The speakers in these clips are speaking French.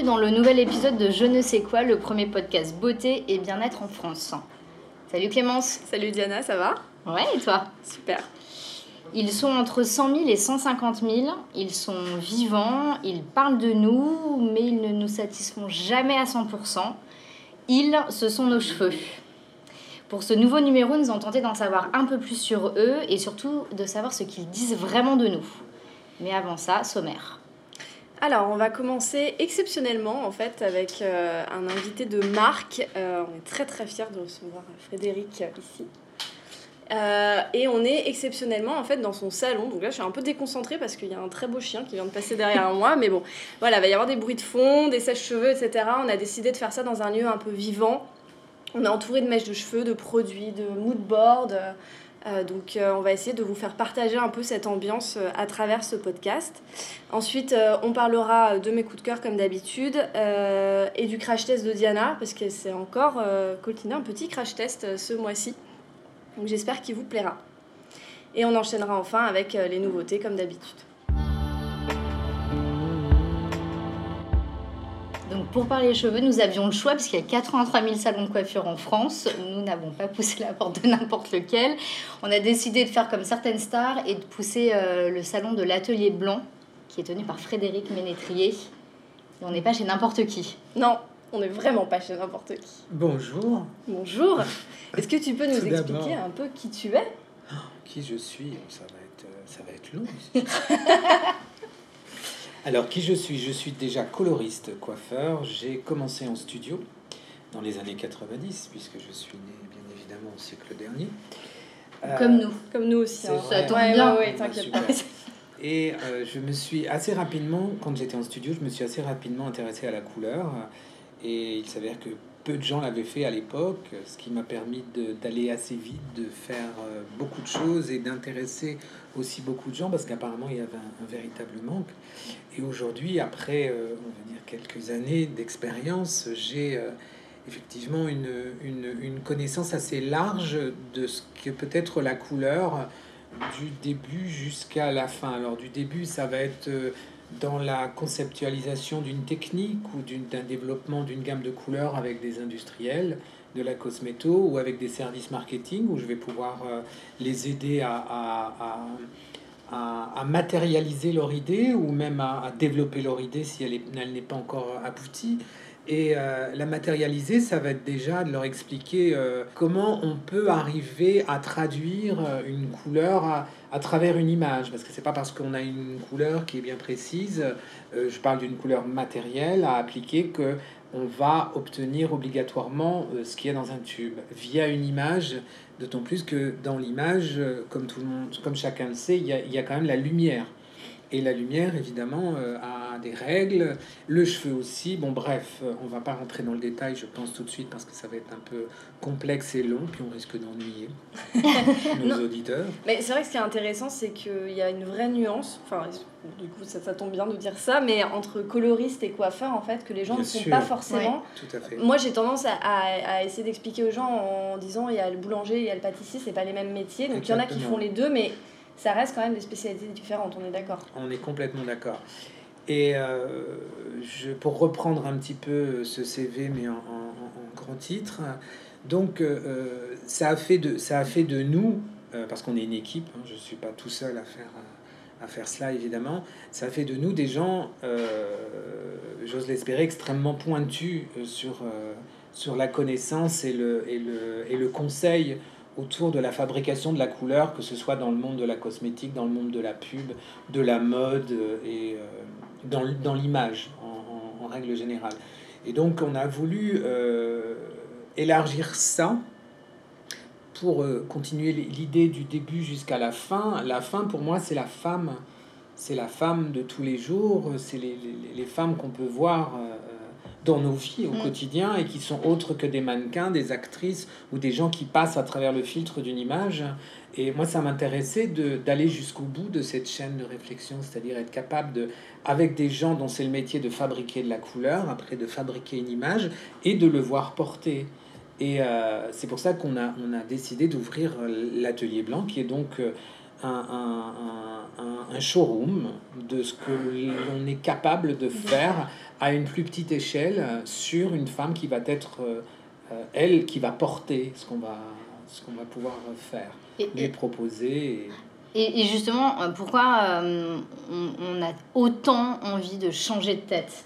bienvenue dans le nouvel épisode de Je ne sais quoi, le premier podcast beauté et bien-être en France. Salut Clémence. Salut Diana, ça va? Ouais, et toi? Super. Ils sont entre 100 000 et 150 000. Ils sont vivants, ils parlent de nous, mais ils ne nous satisfont jamais à 100%. Ils, ce sont nos cheveux. Pour ce nouveau numéro, nous avons tenté d'en savoir un peu plus sur eux et surtout de savoir ce qu'ils disent vraiment de nous. Mais avant ça, sommaire. Alors, on va commencer exceptionnellement en fait avec euh, un invité de marque. Euh, on est très très fiers de recevoir Frédéric euh, ici. et on est exceptionnellement en fait dans son salon. Donc là, je suis un peu déconcentrée parce qu'il y a un très beau chien qui vient de passer derrière moi. Mais bon, voilà, il va y avoir des bruits de fond, des sèches-cheveux, etc. On a décidé de faire ça dans un lieu un peu vivant. On est entouré de mèches de cheveux, de produits, de mood board. Euh, donc euh, on va essayer de vous faire partager un peu cette ambiance euh, à travers ce podcast. Ensuite, on parlera de mes coups de cœur comme d'habitude et du crash test de Diana parce que c'est encore coltiné un petit crash test ce mois-ci. Donc j'espère qu'il vous plaira. Et on enchaînera enfin avec les nouveautés comme d'habitude. Pour parler cheveux, nous avions le choix, puisqu'il y a 83 000 salons de coiffure en France. Nous n'avons pas poussé la porte de n'importe lequel. On a décidé de faire comme certaines stars et de pousser euh, le salon de l'Atelier Blanc, qui est tenu par Frédéric Ménétrier. Et on n'est pas chez n'importe qui. Non, on n'est vraiment pas chez n'importe qui. Bonjour. Bonjour. Est-ce que tu peux nous expliquer un peu qui tu es? Oh, Qui je suis? Ça va être, euh, ça va être long. Alors, qui je suis? Je suis déjà coloriste, coiffeur. J'ai commencé en studio dans les années 90, puisque je suis né, bien évidemment, au siècle dernier. Euh, Comme nous. Comme nous aussi. Hein. Ça tombe bien. Et euh, je me suis assez rapidement, quand j'étais en studio, je me suis assez rapidement intéressé à la couleur. Et il s'avère que peu de gens l'avaient fait à l'époque, ce qui m'a permis d'aller assez vite, de faire euh, beaucoup de choses et d'intéresser aussi beaucoup de gens, parce qu'apparemment il y avait un, véritable manque. Et aujourd'hui, après, euh, on va dire quelques années d'expérience, j'ai euh, effectivement une, une, une, connaissance assez large de ce que peut être la couleur du début jusqu'à la fin. Alors du début, ça va être dans la conceptualisation d'une technique ou d'un développement d'une gamme de couleurs avec des industriels de la cosméto ou avec des services marketing où je vais pouvoir euh, les aider à, à, à, à, matérialiser leur idée ou même à, développer leur idée si elle n'est pas encore aboutie. Et euh, la matérialiser, ça va être déjà de leur expliquer euh, comment on peut arriver à traduire une couleur à, travers une image, parce que c'est pas parce qu'on a une couleur qui est bien précise, euh, je parle d'une couleur matérielle à appliquer, que on va obtenir obligatoirement euh, ce qu'il y a dans un tube via une image, d'autant plus que dans l'image, euh, comme tout le monde, comme chacun le sait, il y y a quand même la lumière. Et la lumière, évidemment, a des règles, le cheveu aussi. Bon, bref, on va pas rentrer dans le détail, je pense tout de suite, parce que ça va être un peu complexe et long, puis on risque d'ennuyer nos auditeurs. Mais c'est vrai que ce qui est intéressant, c'est qu'il y a une vraie nuance, enfin, du coup, ça, ça, tombe bien de dire ça, mais entre coloriste et coiffeur, en fait, que les gens ne sont pas forcément. tout à fait. Moi, j'ai tendance à, à, essayer d'expliquer aux gens en disant il y a le boulanger, il y a le pâtissier, c'est pas les mêmes métiers. Donc, il y en a qui font les deux, mais ça reste quand même des spécialités différentes, on est d'accord. On est complètement d'accord. Et euh, je, pour reprendre un petit peu ce CV, mais en, en, grand titre, donc euh, ça, a fait de, ça a fait de nous, euh, parce qu'on est une équipe, hein, je ne suis pas tout seul à faire, à faire cela évidemment, ça a fait de nous des gens, j'ose l'espérer, extrêmement pointus sur, sur la connaissance et le, et le, et le conseil autour de la fabrication de la couleur, que ce soit dans le monde de la cosmétique, dans le monde de la pub, de la mode et dans, dans l'image en, règle générale. Et donc on a voulu euh, élargir ça pour euh, continuer l'idée du début jusqu'à la fin. La fin pour moi c'est la femme, c'est la femme de tous les jours, c'est les, les, femmes qu'on peut voir. Euh, dans nos vies au mm. quotidien et qui sont autres que des mannequins, des actrices ou des gens qui passent à travers le filtre d'une image. Et moi, ça m'intéressait d'aller jusqu'au bout de cette chaîne de réflexion, c'est-à-dire être capable de, avec des gens dont c'est le métier de fabriquer de la couleur, après de fabriquer une image et de le voir porter. Et euh, c'est pour ça qu'on a, on a décidé d'ouvrir l'atelier blanc, qui est donc euh, un, un, showroom de ce que l'on est capable de faire à une plus petite échelle sur une femme qui va être, euh, elle, qui va porter ce qu'on va, ce qu'on va pouvoir faire, et, lui proposer. Et... Et, justement, euh, pourquoi euh, on, a autant envie de changer de tête?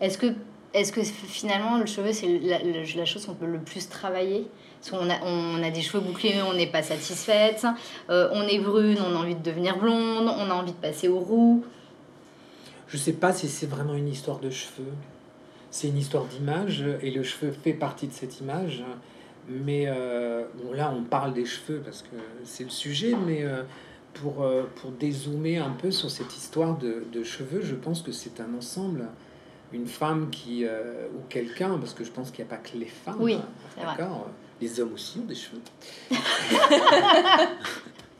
Est-ce que, est que finalement le cheveu, c'est la, la, chose qu'on peut le plus travailler? Qu'on a, on a des cheveux bouclés, on n'est pas satisfaite. Euh, on est brune, on a envie de devenir blonde. On a envie de passer au roux. Je sais pas si c'est vraiment une histoire de cheveux. C'est une histoire d'image et le cheveu fait partie de cette image. Mais euh, bon, là, on parle des cheveux parce que c'est le sujet, mais euh, pour, pour dézoomer un peu sur cette histoire de, de cheveux, je pense que c'est un ensemble. Une femme qui, ou quelqu'un, parce que je pense qu'il n'y a pas que les femmes. Oui, d'accord? Les hommes aussi ont des cheveux.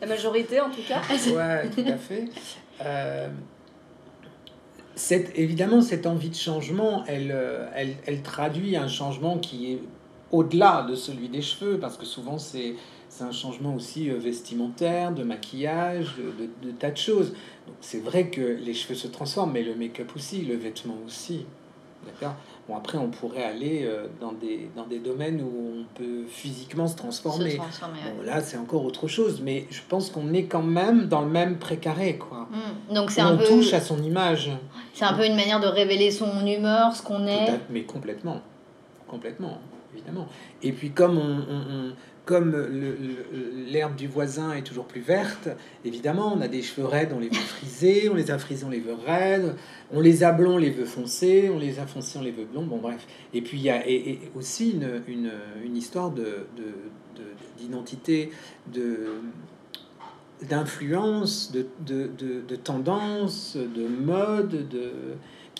La majorité, en tout cas. Ouais, tout à fait. Euh, cette, évidemment, cette envie de changement, elle, euh, elle, elle traduit un changement qui est au-delà de celui des cheveux, parce que souvent c'est un changement aussi euh, vestimentaire, de maquillage, de, de, de tas de choses. C'est vrai que les cheveux se transforment, mais le make-up aussi, le vêtement aussi. D'accord? Bon, après, on pourrait aller euh, dans, des, dans des domaines où on peut physiquement se transformer. bon, là, c'est encore autre chose, mais je pense qu'on est quand même dans le même précaré, quoi. Hmm. Donc, c'est un on peu... touche à son image. C'est un peu une manière de révéler son humeur, ce qu'on est. Mais complètement. Complètement, évidemment. Et puis, comme on comme l'herbe du voisin est toujours plus verte, évidemment, on a des cheveux raides, on les veut frisés, on les a frisés, on les veut raides, on les a blonds, on les veut foncés, on les a foncés, on les veut blonds, bon bref. Et puis il y a et, aussi une, histoire d'identité, de, de, d'influence, de tendance, de mode, de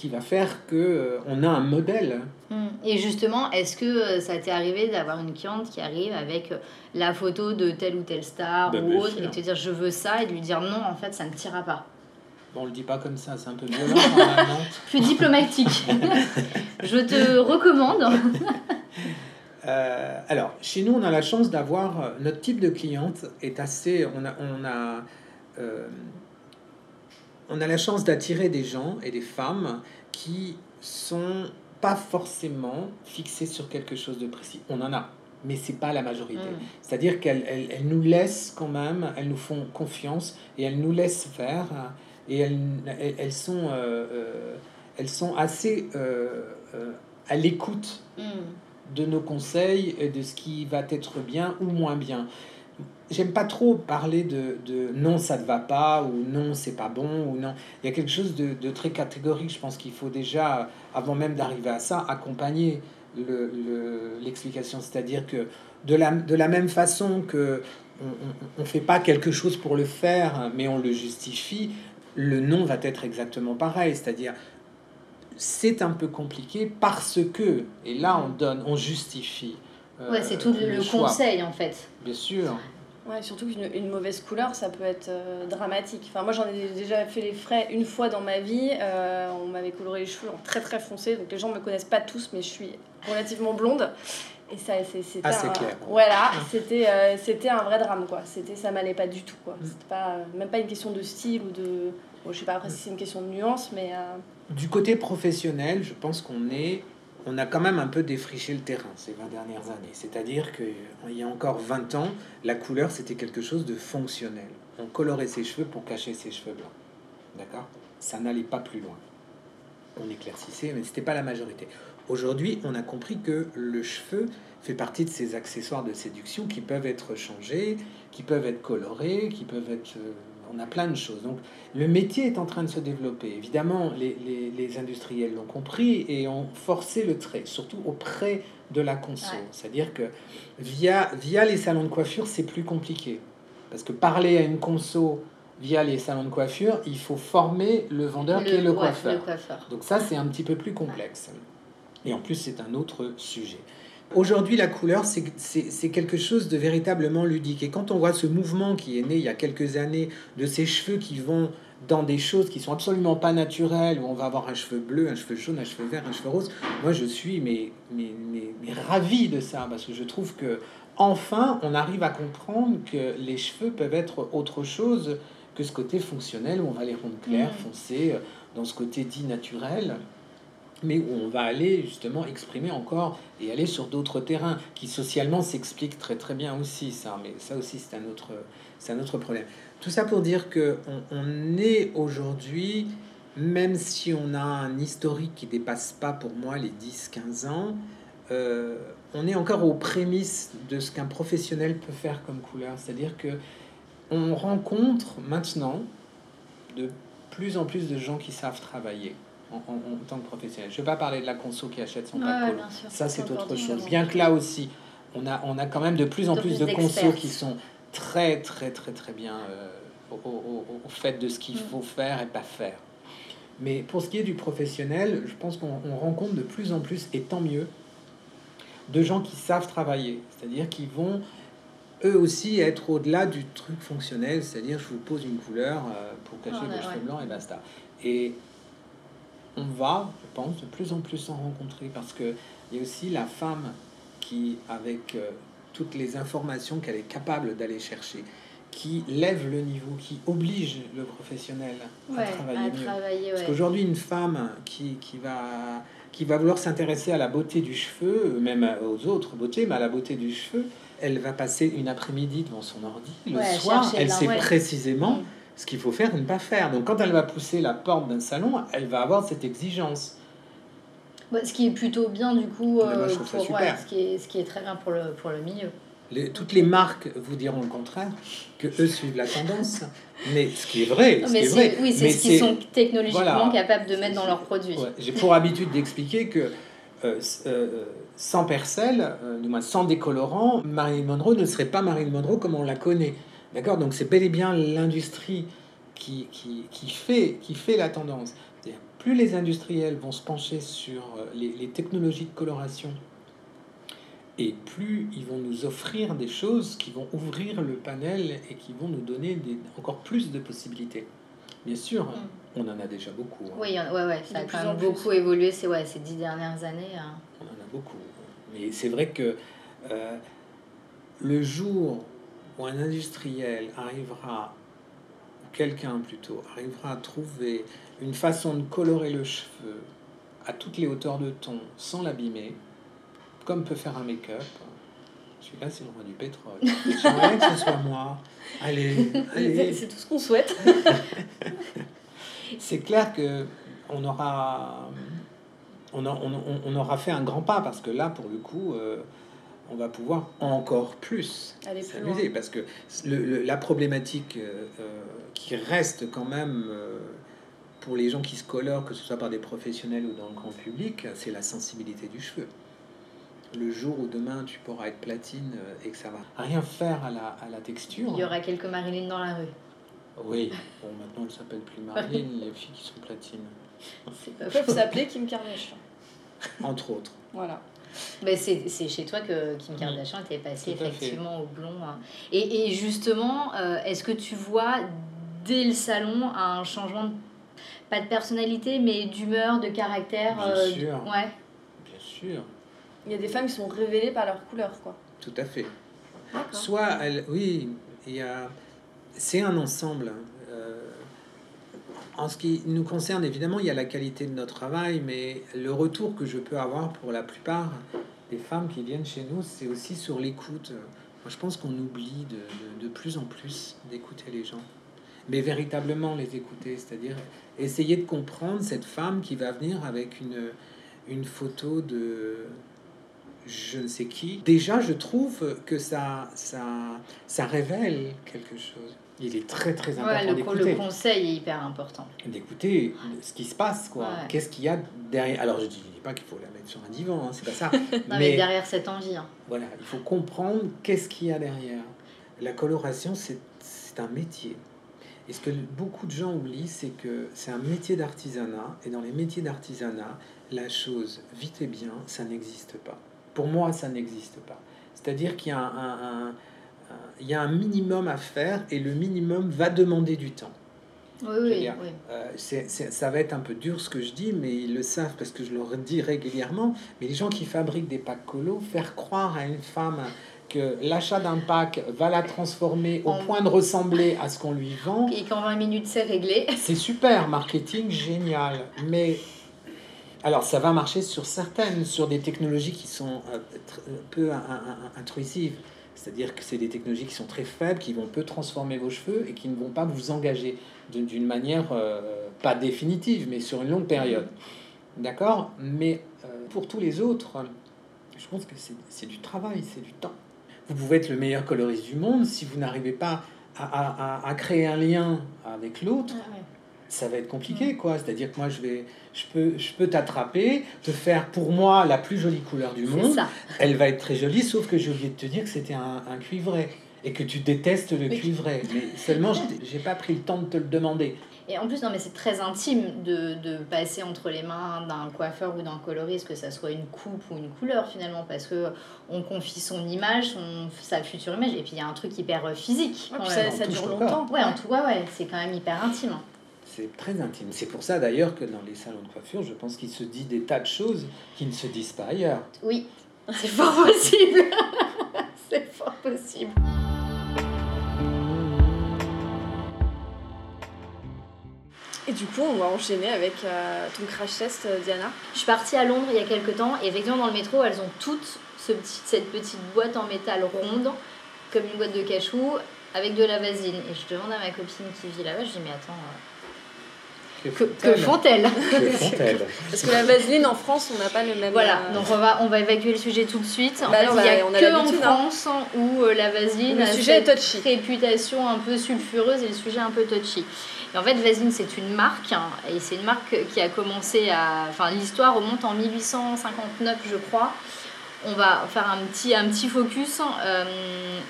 qui va faire que euh, on a un modèle. Hmm. Et justement, est-ce que euh, ça t'est arrivé d'avoir une cliente qui arrive avec euh, la photo de telle ou telle star bah, ou autre et te dire je veux ça et de lui dire non, en fait, ça ne tira pas Bon, on le dit pas comme ça, c'est un peu violent Je suis diplomatique. je te recommande. alors, chez nous, on a la chance d'avoir notre type de cliente est assez. On a, on a on a la chance d'attirer des gens et des femmes qui sont pas forcément fixés sur quelque chose de précis. On en a, mais c'est pas la majorité. Mm. C'est-à-dire qu'elles elles, nous laissent quand même, elles nous font confiance et elles nous laissent faire et elles, elles, sont, euh, euh, elles sont assez euh, à l'écoute mm. de nos conseils et de ce qui va être bien ou moins bien j'aime pas trop parler de, de, non, ça ne va pas, ou non, c'est pas bon, ou non. Il y a quelque chose de, de très catégorique. Je pense qu'il faut déjà, avant même d'arriver à ça, accompagner l'explication. Le, C'est-à-dire que de la, de la même façon que on ne fait pas quelque chose pour le faire, mais on le justifie, le non va être exactement pareil. C'est-à-dire, c'est un peu compliqué parce que, et là on donne, on justifie. Ouais, c'est tout le, le conseil en fait. Bien sûr. Ouais, surtout qu'une une mauvaise couleur, ça peut être euh, dramatique. Enfin, moi, j'en ai déjà fait les frais une fois dans ma vie. Euh, on m'avait coloré les cheveux en très très foncé, donc les gens me connaissent pas tous, mais je suis relativement blonde. Et ça, c'était ah, un... clair. Voilà, c'était euh, c'était un vrai drame, quoi. C'était, ça m'allait pas du tout, quoi. Mm. C'était pas, même pas une question de style ou de... Bon, je sais pas après si c'est une question de nuance, mais... Du côté professionnel, je pense qu'on est on a quand même un peu défriché le terrain ces 20 dernières années. C'est-à-dire qu'il y a encore 20 ans, la couleur, c'était quelque chose de fonctionnel. On colorait ses cheveux pour cacher ses cheveux blancs. D'accord? Ça n'allait pas plus loin. On éclaircissait, mais ce n'était pas la majorité. Aujourd'hui, on a compris que le cheveu fait partie de ces accessoires de séduction qui peuvent être changés, qui peuvent être colorés, qui peuvent être euh, on a plein de choses. Donc le métier est en train de se développer. Évidemment, les, les, industriels l'ont compris et ont forcé le trait, surtout auprès de la conso. C'est-à-dire que via, via les salons de coiffure, c'est plus compliqué. Parce que parler à une conso via les salons de coiffure, il faut former le vendeur qui est le coiffeur. Donc ça, c'est un petit peu plus complexe. Et en plus, c'est un autre sujet. Aujourd'hui, la couleur, c'est quelque chose de véritablement ludique. Et quand on voit ce mouvement qui est né il y a quelques années de ces cheveux qui vont dans des choses qui sont absolument pas naturelles, où on va avoir un cheveu bleu, un cheveu jaune, un cheveu vert, un cheveu rose, moi je suis mais, mais, mais, ravi de ça, parce que je trouve que enfin, on arrive à comprendre que les cheveux peuvent être autre chose que ce côté fonctionnel où on va les rendre clairs, Mm. foncés, euh, dans ce côté dit naturel, mais où on va aller justement exprimer encore et aller sur d'autres terrains qui socialement s'expliquent très très bien aussi ça, mais ça aussi c'est un autre c'est un autre problème. Tout ça pour dire que on, est aujourd'hui, même si on a un historique qui dépasse pas pour moi les 10-15 ans, euh, on est encore aux prémices de ce qu'un professionnel peut faire comme couleur. C'est-à-dire que on rencontre maintenant de plus en plus de gens qui savent travailler en, en- en tant que professionnel. Je ne vais pas parler de la conso qui achète son Ouais, pack sûr. Ça, c'est autre chose. différent. Bien que là aussi, on a, on a quand même de plus en plus plus de consos qui sont très, très, très, très bien euh, au, au- au- fait de ce qu'il Mm. faut faire et pas faire. Mais pour ce qui est du professionnel, je pense qu'on on rencontre de plus en plus, et tant mieux, de gens qui savent travailler. C'est-à-dire qui vont eux aussi être au-delà du truc fonctionnel, c'est-à-dire je vous pose une couleur euh, pour cacher cheveux ouais. blancs et basta. Et on va, je pense, de plus en plus en rencontrer parce que il y a aussi la femme qui, avec euh, toutes les informations qu'elle est capable d'aller chercher, qui lève le niveau, qui oblige le professionnel à travailler à mieux. travailler, Parce qu'aujourd'hui, une femme qui, qui, va, qui va vouloir s'intéresser à la beauté du cheveu, même aux autres beautés, mais à la beauté du cheveu, elle va passer une après-midi devant son ordi. Le Ouais, soir, elle sait précisément Mm. Ce qu'il faut faire ou ne pas faire. Donc, quand elle va pousser la porte d'un salon, elle va avoir cette exigence. Ouais, ce qui est plutôt bien du coup, moi, euh, pour, ouais, ce, qui est, ce qui est très bien pour le, pour le milieu. Les- toutes les marques vous diront le contraire, que eux suivent la tendance. Mais ce qui est vrai, ce mais c'est- vrai. oui, c'est mais ce qu'ils sont technologiquement voilà. capables de mettre dans leurs produits. Ouais, J'ai pour habitude d'expliquer que euh, euh, sans percelle, euh, du moins sans décolorant, Marilyn Monroe ne serait pas Marilyn Monroe comme on la connaît. D'accord Donc c'est bel et bien l'industrie qui, qui, qui, fait, qui fait la tendance. Plus les industriels vont se pencher sur euh, les, les technologies de coloration, et plus ils vont nous offrir des choses qui vont ouvrir le panel et qui vont nous donner des, encore plus de possibilités. Bien sûr, Mm. on en a déjà beaucoup. hein. Oui, ouais, ouais, ça a quand même beaucoup évolué ces, ouais, ces dix dernières années. hein. On en a beaucoup. Mais c'est vrai que euh, le jour où un industriel arrivera, ou quelqu'un plutôt, arrivera à trouver une façon de colorer le cheveu à toutes les hauteurs de ton sans l'abîmer, comme peut faire un make-up, celui-là c'est le roi du pétrole. J'aimerais que ce soit moi. Allez, allez. C'est tout ce qu'on souhaite. C'est clair que on aura, on, a- on, on- on aura fait un grand pas parce que là, pour le coup, euh, on va pouvoir encore plus s'amuser parce que le- le- la problématique euh, euh, qui reste quand même euh, pour les gens qui se colorent, que ce soit par des professionnels ou dans le grand public, c'est la sensibilité du cheveu. Le jour où demain tu pourras être platine et que ça va rien faire à la, à la texture. Il y aura quelques Marilyn dans la rue. Oui, bon, maintenant elle s'appelle plus Marilyn, les filles qui sont platines, peuvent s'appeler Kim Kardashian. entre autres. Voilà. Mais c'est c'est chez toi que Kim Kardashian était passée Mm. Fait. effectivement au blond. hein. Et, et justement, euh, est-ce que tu vois dès le salon un changement, de, pas de personnalité, mais d'humeur, de caractère Bien euh, sûr. Ouais. Bien sûr, Il y a des femmes qui sont révélées par leur couleur, quoi. tout à fait. Soit, elle, oui, il y a, c'est un ensemble. En ce qui nous concerne, évidemment, il y a la qualité de notre travail, mais le retour que je peux avoir pour la plupart des femmes qui viennent chez nous, c'est aussi sur l'écoute. Moi, je pense qu'on oublie de, de- de plus en plus d'écouter les gens, mais véritablement les écouter, c'est-à-dire essayer de comprendre cette femme qui va venir avec une, une photo de je ne sais qui. Déjà, je trouve que ça, ça, ça révèle quelque chose. Il est très très Ouais, important le, con- le d'écouter conseil est hyper important. d'écouter ce qui se passe, quoi. Ouais. Qu'est-ce qu'il y a derrière? Alors, je dis pas qu'il faut la mettre sur un divan, hein, c'est pas ça. Non, mais, mais derrière cette envie. hein. voilà, il faut comprendre qu'est-ce qu'il y a derrière. La coloration, c'est c'est un métier. Et ce que beaucoup de gens oublient, c'est que c'est un métier d'artisanat. Et dans les métiers d'artisanat, la chose, vite et bien, ça n'existe pas. Pour moi, ça n'existe pas. C'est-à-dire qu'il y, a un- un- un- un- il y a un minimum à faire et le minimum va demander du temps. Oui, oui. Euh, ça va être un peu dur ce que je dis, mais ils le savent parce que je leur dis régulièrement. Mais les gens qui fabriquent des packs colo, faire croire à une femme que l'achat d'un pack va la transformer au point de ressembler à ce qu'on lui vend, Et qu'en 20 minutes, c'est réglé. c'est super, marketing génial. Mais alors, ça va marcher sur certaines, sur des technologies qui sont euh, un peu in- in- in- intrusives. C'est-à-dire que c'est des technologies qui sont très faibles, qui vont peu transformer vos cheveux et qui ne vont pas vous engager d'une manière euh, pas définitive, mais sur une longue période. D'accord? Mais euh, pour tous les autres, je pense que c'est du travail, c'est du temps. Vous pouvez être le meilleur coloriste du monde si vous n'arrivez pas à, à- à- à créer un lien avec l'autre ça va être compliqué quoi c'est à dire que moi je vais je peux je peux t'attraper te faire pour moi la plus jolie couleur du monde ça. elle va être très jolie sauf que j'ai oublié de te dire que c'était un, un cuivré et que tu détestes le Oui. cuivré mais seulement j'ai pas pris le temps de te le demander Et en plus, non, mais c'est très intime de, de passer entre les mains d'un coiffeur ou d'un coloriste, que ça soit une coupe ou une couleur finalement, parce que on confie son image, son, sa future image, et puis il y a un truc hyper physique. Ouais, ça, ça dure longtemps. Ouais, en tout cas, ouais, c'est quand même hyper intime. C'est très intime c'est pour ça d'ailleurs que dans les salons de coiffure je pense qu'il se dit des tas de choses qui ne se disent pas ailleurs Oui, c'est fort possible. c'est fort possible. Et du coup, on va enchaîner avec euh, ton crash test, euh, Diana. Je suis partie à Londres il y a quelques temps et effectivement dans le métro elles ont toutes ce petit, cette petite boîte en métal ronde comme une boîte de cachou avec de la vasine et je demande à ma copine qui vit là-bas, je dis mais attends, euh, que, que font-elles Parce que la vaseline en France, on n'a pas le même. Voilà, euh, donc on va, on va évacuer le sujet tout de suite. En Bah fait, non, il y a on a que en hein. France où euh, la vasine Le a sujet est cette touchy. réputation un peu sulfureuse et le sujet un peu touchy. Et en fait, Vasine, c'est une marque, hein, et c'est une marque qui a commencé à... Enfin, l'histoire remonte en 1859, je crois. On va faire un petit, un petit focus. Euh,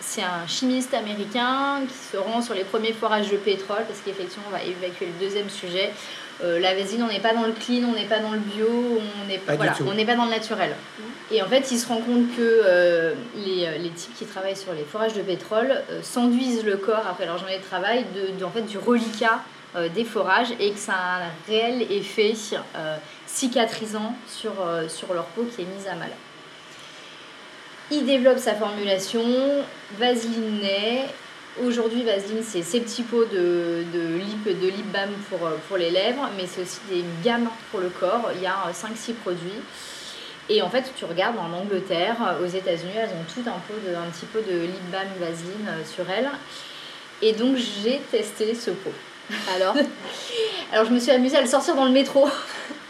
c'est un chimiste américain qui se rend sur les premiers forages de pétrole, parce qu'effectivement, on va évacuer le deuxième sujet. Euh, la vasine, on n'est pas dans le clean, on n'est pas dans le bio, on n'est Pas du voilà, tout. on n'est pas dans le naturel. Et en fait, il se rend compte que euh, les, les types qui travaillent sur les forages de pétrole euh, s'enduisent le corps après leur journée de travail de, de- en fait, du reliquat euh, des forages et que ça a un réel effet euh, cicatrisant sur, euh, sur leur peau qui est mise à mal. Il développe sa formulation, Vaseline naît. Aujourd'hui, Vaseline, c'est ces petits pots de, de, lip, de lip balm pour, euh, pour les lèvres, mais c'est aussi des, une gamme pour le corps. Il y a 5-6 produits. Et en fait, tu regardes en Angleterre, aux États-Unis, elles ont tout un, pot de, un petit pot de lip balm Vaseline euh, sur elles. Et donc, j'ai testé ce pot. Alors, Alors, je me suis amusée à le sortir dans le métro.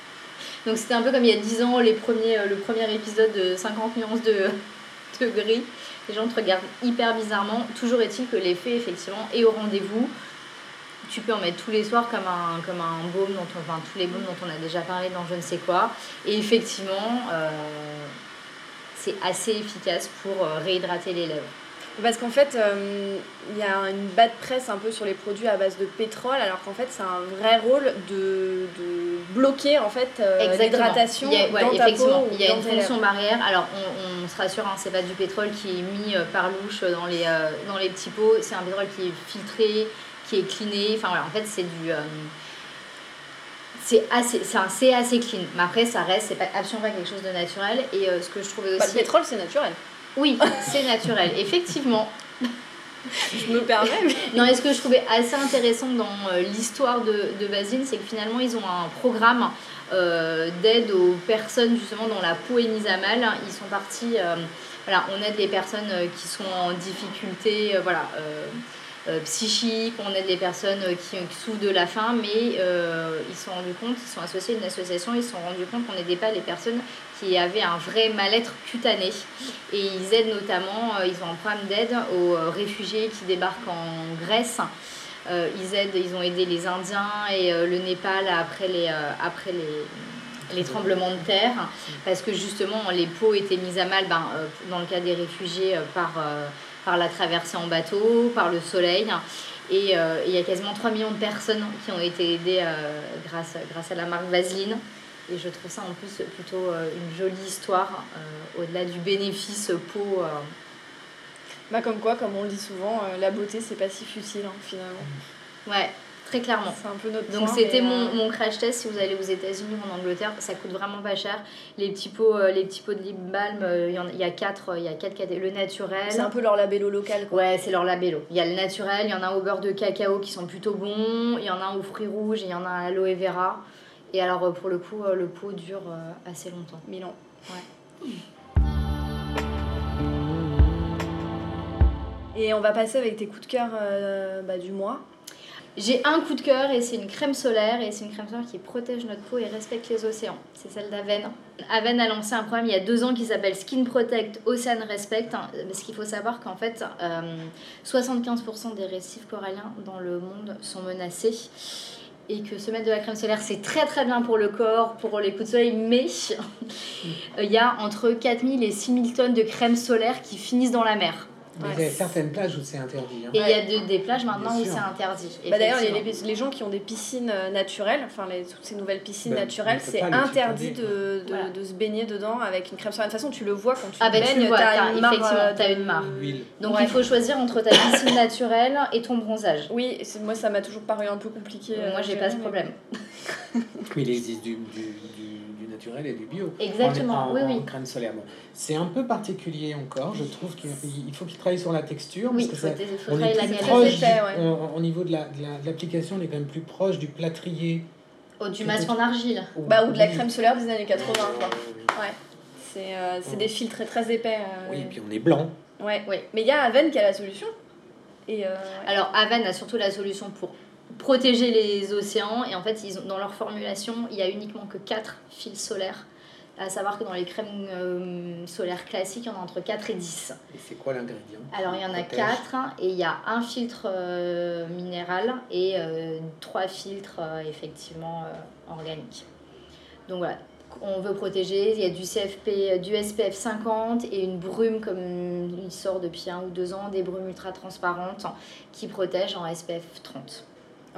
donc, c'était un peu comme il y a 10 ans, les premiers, euh, le premier épisode de 50 nuances de, gris. Les gens te regardent hyper bizarrement. Toujours est-il que l'effet, effectivement, est au rendez-vous. Tu peux en mettre tous les soirs comme un, comme un baume, dont on, enfin tous les baumes dont on a déjà parlé dans je ne sais quoi. Et effectivement, euh, c'est assez efficace pour euh, réhydrater les lèvres. Parce qu'en fait, euh, il y a une bad presse un peu sur les produits à base de pétrole, alors qu'en fait, c'est un vrai rôle de, de bloquer en fait euh, l'hydratation ouais, dans ta peau il y a une fonction barrière. Alors, on, on se rassure, hein, c'est pas du pétrole qui est mis euh, par louche dans les, euh, dans les petits pots. C'est un pétrole qui est filtré, qui est cleané. Enfin, voilà, en fait, c'est du. euh, c'est assez, c'est assez clean. Mais après, ça reste, c'est pas, absolument pas quelque chose de naturel. Et euh, ce que je trouvais Pas aussi. le pétrole, c'est naturel. Oui, c'est naturel, effectivement. Je me permets. mais- Non, et ce que je trouvais assez intéressant dans euh, l'histoire de, de Basine, c'est que finalement, ils ont un programme euh, d'aide aux personnes justement dont la peau est mise à mal. Ils sont partis, euh, voilà, on aide les personnes qui sont en difficulté, euh, voilà. Euh, euh, psychique, on aide les personnes euh, qui, souffrent de la faim, mais euh, ils se sont rendus compte, ils sont associés à une association, ils se sont rendus compte qu'on n'aidait pas les personnes qui avaient un vrai mal-être cutané. Et ils aident notamment, ils ont un programme d'aide aux réfugiés qui débarquent en Grèce. Ils aident, ils ont aidé les Indiens et le Népal après les, après les, les tremblements de terre, parce que justement les peaux étaient mises à mal, ben, dans le cas des réfugiés, par, par la traversée en bateau, par le soleil. Et euh, il y a quasiment 3 millions de personnes qui ont été aidées euh, grâce, grâce à la marque Vaseline. Et je trouve ça en plus plutôt euh, une jolie histoire, au-delà du bénéfice peau. Bah, comme quoi, comme on le dit souvent, la beauté, c'est pas si futile hein, finalement. Ouais, Très clairement. C'est un peu notre Donc c'était mon, euh, mon crash test si vous allez aux États-Unis ou en Angleterre, ça coûte vraiment pas cher. Les petits pots, euh, les petits pots de lip balm, euh, il y, en a- il y a quatre, il y a quatre Le naturel. C'est un peu leur labello local, quoi. Ouais, c'est leur labello. Il y a le naturel, il y en a au beurre de cacao qui sont plutôt bons, il y en a aux fruits rouges, et il y en a à l'aloe vera. Et alors pour le coup, le pot dure assez longtemps. Milan. Et on va passer avec tes coups de cœur euh, bah, du mois. J'ai un coup de cœur et c'est une crème solaire et c'est une crème solaire qui protège notre peau et respecte les océans. C'est celle d'Aven. Aven a lancé un programme il y a deux ans qui s'appelle Skin Protect Ocean Respect. hein, Parce qu'il faut savoir qu'en fait, euh, 75% des récifs coralliens dans le monde sont menacés. Et que se mettre de la crème solaire, c'est très très bien pour le corps, pour les coups de soleil, mais il y a entre 4000 et 6000 tonnes de crème solaire qui finissent dans la mer. Mais Ouais. il y a certaines plages où c'est interdit. hein. Et il y a de- des plages maintenant Bien où c'est interdit. Bah, D'ailleurs, les, les- les gens qui ont des piscines euh, naturelles, enfin les, toutes ces nouvelles piscines Ben, naturelles, c'est interdit de, de, Voilà. de se baigner dedans avec une crème solaire. De toute façon, tu le vois quand tu Ah, ben, tu baignes, le vois, t'as t'as- une mare, effectivement, euh, de- une mare. Donc Ouais. il faut choisir entre ta piscine naturelle et ton bronzage. Oui, moi ça m'a toujours paru un peu compliqué. euh, Moi à j'ai pas ce problème. Mais il existe du, du, du naturel et du bio. Exactement, En- en, oui, en oui. crème solaire. Bon. C'est un peu particulier encore. Je trouve qu'il il faut qu'il travaille sur la texture. Oui, parce il que faut, ça- on est la plus proche du- ouais. on- au niveau de la- de la- de l'application, on est quand même plus proche du plâtrier. Oh, du masque en argile. Bah, ou de la Oui. crème solaire des années 80, quoi. Ouais. C'est euh, c'est Ouais. des filtres très très épais. euh, Oui, puis on est blanc. ouais. Oui. Mais il y a Aven qui a la solution. Et euh, ouais. Alors Aven a surtout la solution pour protéger les océans et en fait ils ont, dans leur formulation il y a uniquement que 4 fils solaires. À savoir que dans les crèmes euh, solaires classiques, il y en a entre 4 et 10. Et c'est quoi l'ingrédient? Alors il y en a Protège. 4 et il y a un filtre euh, minéral et euh, trois filtres euh, effectivement organiques. Donc voilà, on veut protéger, il y a du CFP, du SPF 50 et une brume comme il sort depuis un ou deux ans, des brumes ultra transparentes qui protègent en SPF 30.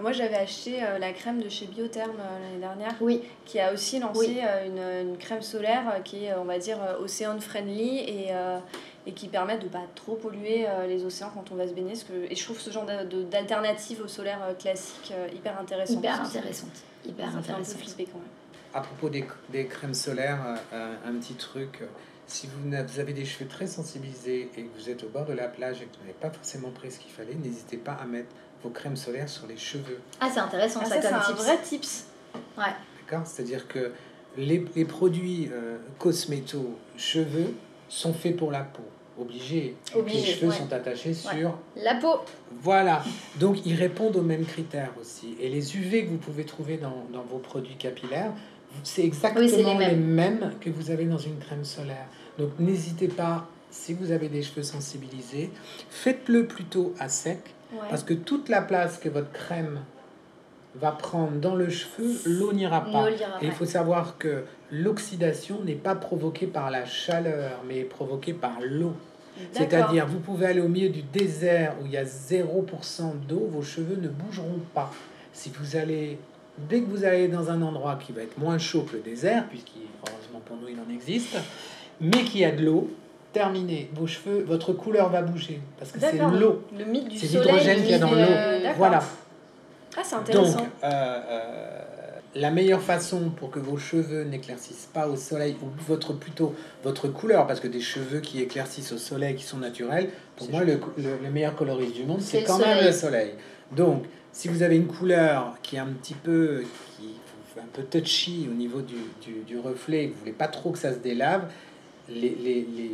Moi j'avais acheté euh, la crème de chez Biotherm euh, l'année dernière. Oui, qui a aussi lancé Oui. euh, une, une crème solaire euh, qui est, on va dire, euh, océan friendly et, euh, et qui permet de pas trop polluer euh, les océans quand on va se baigner. Parce que, et je trouve ce genre d'alternative au solaire euh, classique euh, hyper intéressant. hyper intéressante. Hyper Ça fait un peu intéressante. flipper quand même. À propos des, des crèmes solaires, euh, un, petit truc. Si vous avez des cheveux très sensibilisés et que vous êtes au bord de la plage et que vous n'avez pas forcément pris ce qu'il fallait, n'hésitez pas à mettre vos crèmes solaires sur les cheveux. Ah c'est intéressant Ah, ça, ça, c'est un tips. vrai tips. D'accord? C'est-à-dire que les, les produits euh, cosméto cheveux sont faits pour la peau. Obligés. Obligés, les cheveux ouais. sont attachés Ouais. sur La peau. Voilà, donc ils répondent aux mêmes critères aussi. Et les UV que vous pouvez trouver dans, dans vos produits capillaires, c'est exactement Oui, les mêmes que vous avez dans une crème solaire. Donc n'hésitez pas, si vous avez des cheveux sensibilisés, faites-le plutôt à sec, Ouais. parce que toute la place que votre crème va prendre dans le cheveu, l'eau n'ira pas. Et il faut savoir que l'oxydation n'est pas provoquée par la chaleur, mais est provoquée par l'eau. C'est-à-dire, vous pouvez aller au milieu du désert où il y a 0% d'eau, vos cheveux ne bougeront pas. Si vous allez, dès que vous allez dans un endroit qui va être moins chaud que le désert, puisqu'il, heureusement pour nous, il en existe, mais qui a de l'eau, terminé, vos cheveux, votre couleur va bouger, parce que c'est l'eau. Le mythe du C'est l'hydrogène qu'il y a dans euh, l'eau. d'accord. Voilà. Ah, c'est Donc, intéressant. euh, euh, la meilleure façon pour que vos cheveux n'éclaircissent pas au soleil, ou votre plutôt votre couleur, parce que des cheveux qui éclaircissent au soleil, qui sont naturels, pour moi, le, le, le meilleur coloriste du monde, C'est quand même le soleil. Donc, si vous avez une couleur qui est un petit peu, qui un peu touchy au niveau du, du, du reflet, vous voulez pas trop que ça se délave, les, les, les,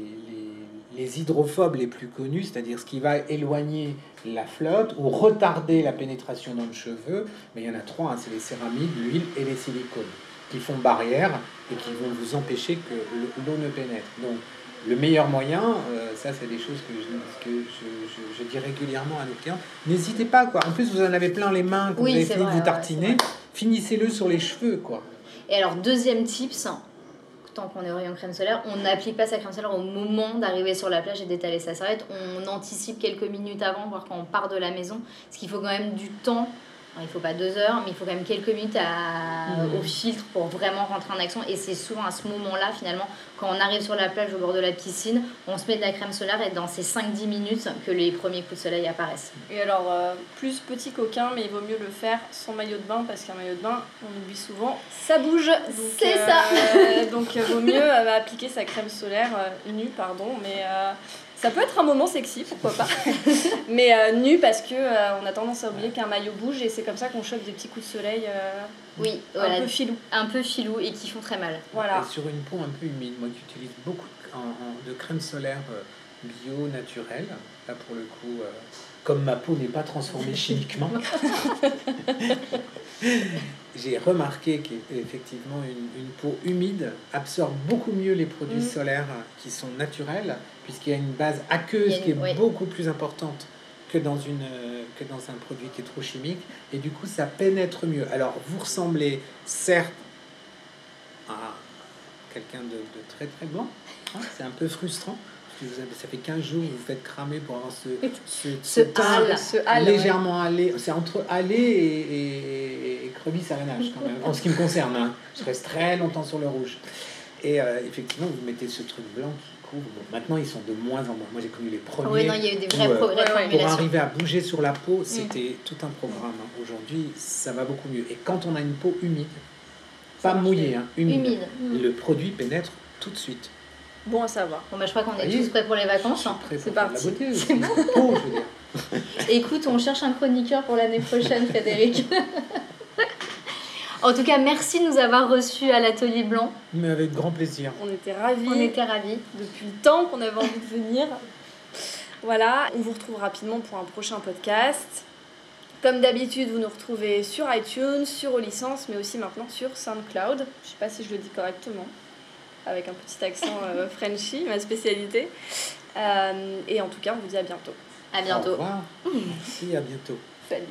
les, hydrophobes les plus connus, c'est-à-dire ce qui va éloigner la flotte ou retarder la pénétration dans le cheveu, mais il y en a trois, hein, c'est les céramides, l'huile et les silicones, qui font barrière et qui vont vous empêcher que le- l'eau ne pénètre. Donc, le meilleur moyen, euh, ça c'est des choses que, je, que je, je- je dis régulièrement à nos clients, n'hésitez pas quoi. En plus vous en avez plein les mains, Oui, vous avez fini de vous tartiner, finissez-le sur les cheveux quoi. Et alors, deuxième tips, tant qu'on est rayon crème solaire, on n'applique pas sa crème solaire au moment d'arriver sur la plage et d'étaler sa serviette. On anticipe quelques minutes avant, voire quand on part de la maison, parce qu'il faut quand même du temps il faut pas deux heures, mais il faut quand même quelques minutes à, Mhm. au filtre pour vraiment rentrer en action. Et c'est souvent à ce moment-là, finalement, quand on arrive sur la plage au bord de la piscine, on se met de la crème solaire et dans ces 5-10 minutes que les premiers coups de soleil apparaissent. Et alors, euh, plus petit qu'aucun, mais il vaut mieux le faire sans maillot de bain parce qu'un maillot de bain, on oublie souvent, ça bouge. Donc, C'est euh, ça. Donc, euh, vaut mieux euh, appliquer sa crème solaire nue, pardon, mais ça peut être un moment sexy, pourquoi pas. mais euh, nue parce que euh, on a tendance à oublier qu'un maillot bouge et c'est comme ça qu'on chope des petits coups de soleil euh, Oui, un voilà, peu filou. un peu filou et qui font très mal. Voilà. Et sur une peau un peu humide, moi qui utilise beaucoup de, en- en- de crème solaire euh, bio, naturelle, là pour le coup, euh, comme ma peau n'est pas transformée chimiquement, j'ai remarqué qu'effectivement une, une peau humide absorbe beaucoup mieux les produits Mhm. solaires qui sont naturels, puisqu'il y a une base aqueuse une- qui est oui. beaucoup plus importante que dans, une, que dans un produit qui est trop chimique, et du coup ça pénètre mieux. Alors vous ressemblez certes à quelqu'un de, de très très blanc, hein, c'est un peu frustrant, que vous avez- ça fait 15 jours que vous vous faites cramer pour avoir ce, ce, Ce. Ce hâle, ouais. légèrement allé, c'est entre aller et, et, et crevis à nage quand même, en ce qui me concerne. hein. Je reste très longtemps sur le rouge. Et euh, effectivement, vous mettez ce truc blanc qui couvre. Bon, maintenant, ils sont de moins en moins. Moi, j'ai connu les premiers. Oui, non, il y a eu des vrais où, euh, progrès pour arriver à bouger sur la peau, c'était tout un programme. hein. Aujourd'hui, ça va beaucoup mieux. Et quand on a une peau humide, pas mouillée, hein, humide, Humide. le produit pénètre tout de suite. Bon à savoir. Bon, bah, je crois qu'on est tous prêts pour les vacances. hein. c'est parti. la beauté aussi. Peau, je veux dire. Écoute, on cherche un chroniqueur pour l'année prochaine, Frédéric. en tout cas, merci de nous avoir reçus à l'Atelier Blanc. Mais avec grand plaisir. On était ravis. On était ravis. depuis le temps qu'on avait envie de venir. Voilà, on vous retrouve rapidement pour un prochain podcast. Comme d'habitude, vous nous retrouvez sur iTunes, sur aux licences, mais aussi maintenant sur SoundCloud. Je sais pas si je le dis correctement, avec un petit accent euh, Frenchy, ma spécialité. Euh, et en tout cas, on vous dit à bientôt. À Au bientôt. revoir. Merci, à bientôt. Salut.